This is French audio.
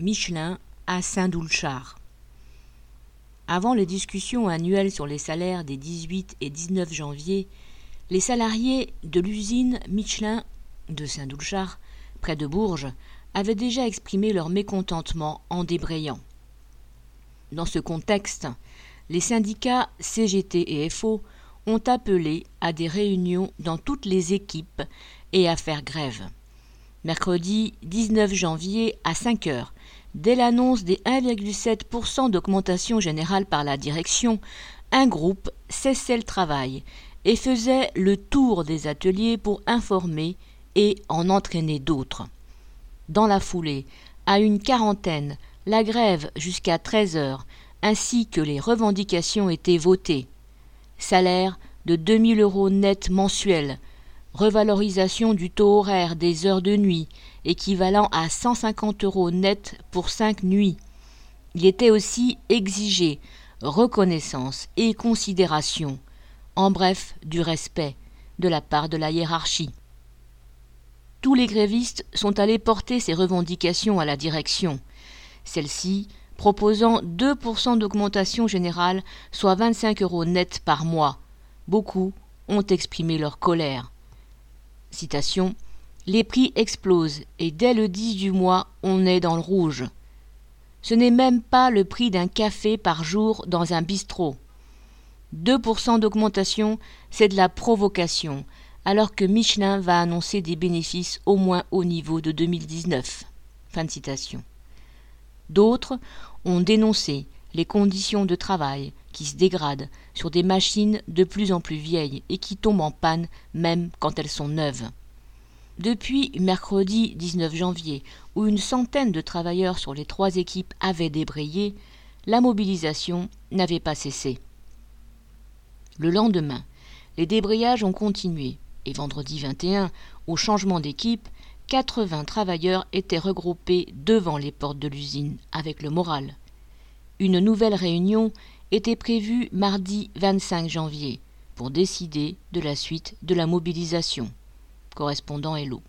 Michelin à Saint-Doulchard. Avant les discussions annuelles sur les salaires des 18 et 19 janvier, les salariés de l'usine Michelin de Saint-Doulchard, près de Bourges, avaient déjà exprimé leur mécontentement en débrayant. Dans ce contexte, les syndicats CGT et FO ont appelé à des réunions dans toutes les équipes et à faire grève. Mercredi 19 janvier à 5 heures, dès l'annonce des 1,7% d'augmentation générale par la direction, un groupe cessait le travail et faisait le tour des ateliers pour informer et en entraîner d'autres. Dans la foulée, à une quarantaine, la grève jusqu'à 13 heures, ainsi que les revendications étaient votées. Salaire de 2000 euros net mensuels, revalorisation du taux horaire des heures de nuit, équivalent à 150 euros net pour cinq nuits. Il était aussi exigé reconnaissance et considération, en bref du respect de la part de la hiérarchie. Tous les grévistes sont allés porter ces revendications à la direction. Celle-ci proposant 2% d'augmentation générale, soit 25 euros net par mois. Beaucoup ont exprimé leur colère. Les prix explosent et dès le 10 du mois, on est dans le rouge. Ce n'est même pas le prix d'un café par jour dans un bistrot. 2% d'augmentation, c'est de la provocation, alors que Michelin va annoncer des bénéfices au moins au niveau de 2019. Fin de citation. D'autres ont dénoncé les conditions de travail qui se dégradent sur des machines de plus en plus vieilles et qui tombent en panne même quand elles sont neuves. Depuis mercredi 19 janvier, où une centaine de travailleurs sur les trois équipes avaient débrayé, la mobilisation n'avait pas cessé. Le lendemain, les débrayages ont continué, et vendredi 21, au changement d'équipe, 80 travailleurs étaient regroupés devant les portes de l'usine, avec le moral. Une nouvelle réunion était prévue mardi 25 janvier pour décider de la suite de la mobilisation. Correspondant Hello.